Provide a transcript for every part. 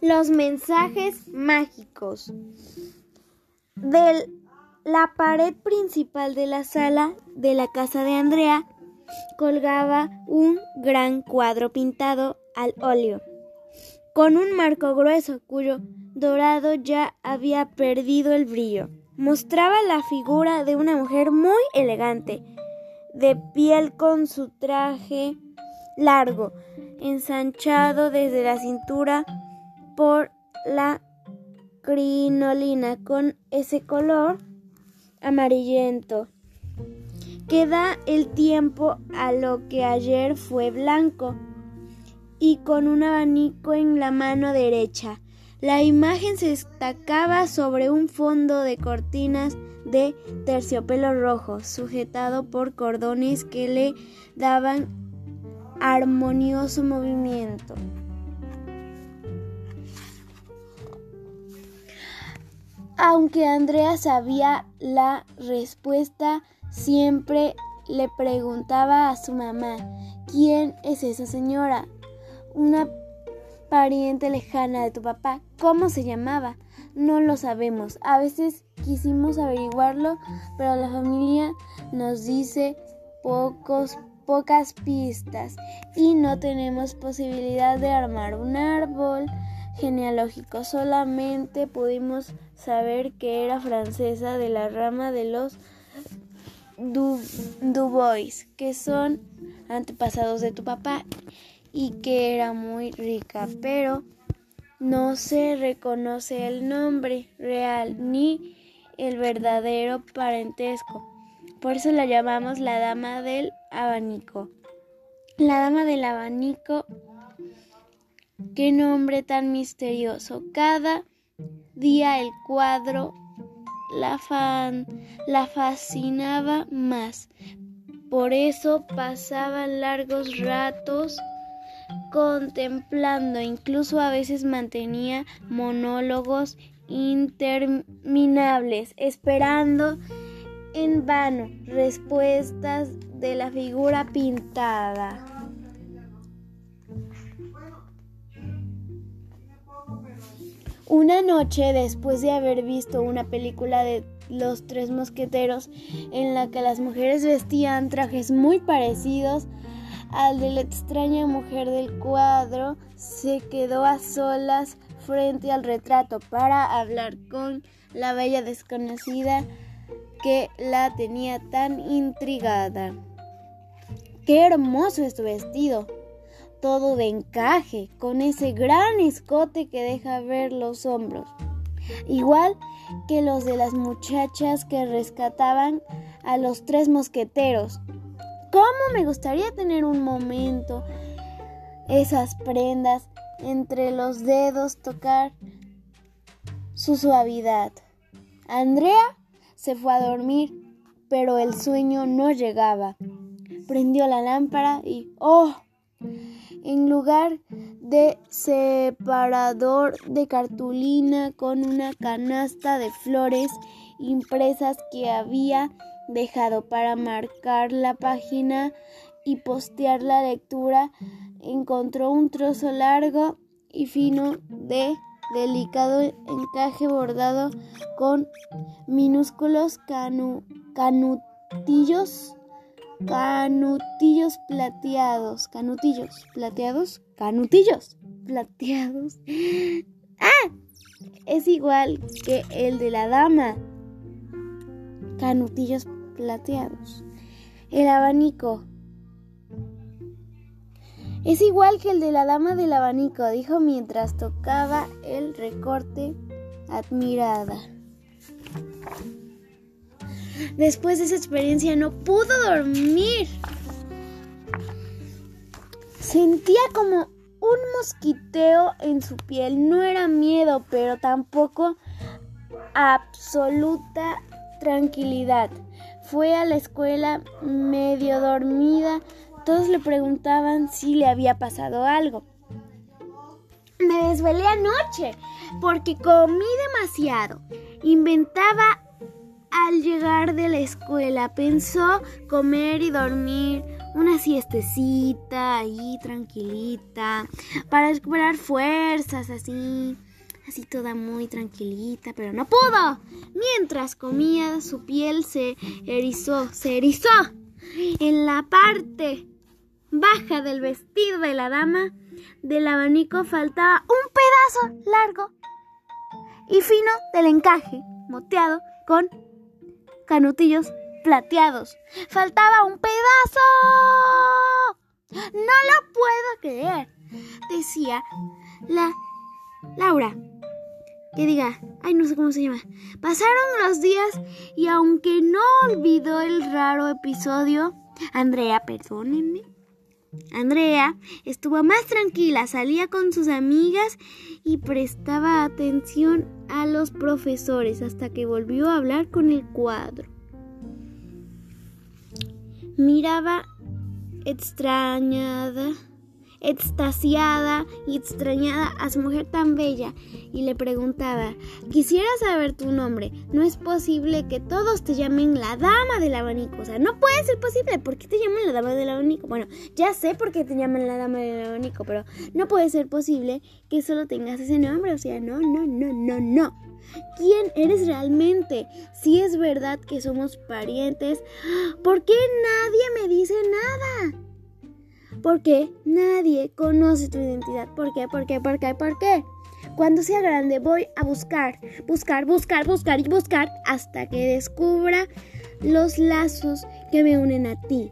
Los mensajes mágicos. De la pared principal de la sala de la casa de Andrea colgaba un gran cuadro pintado al óleo, con un marco grueso cuyo dorado ya había perdido el brillo. Mostraba la figura de una mujer muy elegante, de piel con su traje largo, ensanchado desde la cintura por la crinolina con ese color amarillento que da el tiempo a lo que ayer fue blanco y con un abanico en la mano derecha. La imagen se destacaba sobre un fondo de cortinas de terciopelo rojo, sujetado por cordones que le daban armonioso movimiento. Aunque Andrea sabía la respuesta, siempre le preguntaba a su mamá, ¿quién es esa señora? Una pariente lejana de tu papá. ¿Cómo se llamaba? No lo sabemos. A veces quisimos averiguarlo, pero la familia nos dice pocos pocas pistas y no tenemos posibilidad de armar un árbol genealógico. Solamente pudimos saber que era francesa de la rama de los Dubois, que son antepasados de tu papá y que era muy rica, pero no se reconoce el nombre real ni el verdadero parentesco. Por eso la llamamos la dama del abanico. La dama del abanico, qué nombre tan misterioso. Cada día el cuadro la, la fascinaba más. Por eso pasaban largos ratos contemplando, incluso a veces mantenía monólogos interminables, esperando en vano respuestas de la figura pintada. Una noche, después de haber visto una película de Los Tres Mosqueteros, en la que las mujeres vestían trajes muy parecidos al de la extraña mujer del cuadro, se quedó a solas frente al retrato para hablar con la bella desconocida que la tenía tan intrigada. Qué hermoso es tu vestido, todo de encaje, con ese gran escote que deja ver los hombros, igual que los de las muchachas que rescataban a los tres mosqueteros. ¿Cómo me gustaría tener un momento esas prendas entre los dedos, tocar su suavidad? Andrea se fue a dormir, pero el sueño no llegaba. Prendió la lámpara y ¡oh! En lugar de separador de cartulina con una canasta de flores impresas que había dejado para marcar la página y postear la lectura, encontró un trozo largo y fino de delicado encaje bordado con minúsculos canutillos, canutillos plateados, canutillos plateados, canutillos plateados. ¡Ah! Es igual que el de la dama. Canutillos plateados. El abanico es igual que el de la dama del abanico, dijo mientras tocaba el recorte admirada. Después de esa experiencia no pudo dormir. Sentía como un mosquiteo en su piel. No era miedo, pero tampoco absoluta tranquilidad. Fue a la escuela medio dormida todos le preguntaban si le había pasado algo. Me desvelé anoche porque comí demasiado. Inventaba al llegar de la escuela. Pensó comer y dormir una siestecita ahí tranquilita para recuperar fuerzas así, así toda muy tranquilita, pero no pudo. Mientras comía su piel se erizó, se erizó en la parte baja del vestido de la dama del abanico faltaba un pedazo largo y fino del encaje, moteado con canutillos plateados. Faltaba un pedazo. No lo puedo creer, decía la Laura. Que diga, ay, no sé cómo se llama. Pasaron los días y aunque no olvidó el raro episodio, Andrea, perdónenme, Andrea estuvo más tranquila, salía con sus amigas y prestaba atención a los profesores hasta que volvió a hablar con el cuadro. Miraba extrañada extasiada y extrañada a su mujer tan bella y le preguntaba, quisiera saber tu nombre, no es posible que todos te llamen la dama del abanico, o sea, no puede ser posible, ¿por qué te llaman la dama del abanico? Bueno, ya sé por qué te llaman la dama del abanico, pero no puede ser posible que solo tengas ese nombre, o sea, no, no, no, no, no. ¿Quién eres realmente? Si es verdad que somos parientes, ¿por qué nadie me dice nada? Porque nadie conoce tu identidad. ¿Por qué? ¿Por qué? ¿Por qué? ¿Por qué? Cuando sea grande voy a buscar, buscar, buscar, buscar y buscar hasta que descubra los lazos que me unen a ti.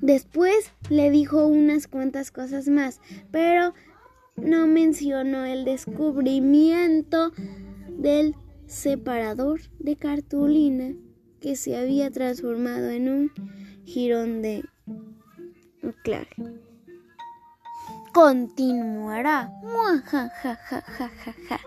Después le dijo unas cuantas cosas más, pero no mencionó el descubrimiento del separador de cartulina que se había transformado en un jirón de claro. Continuará. Ja,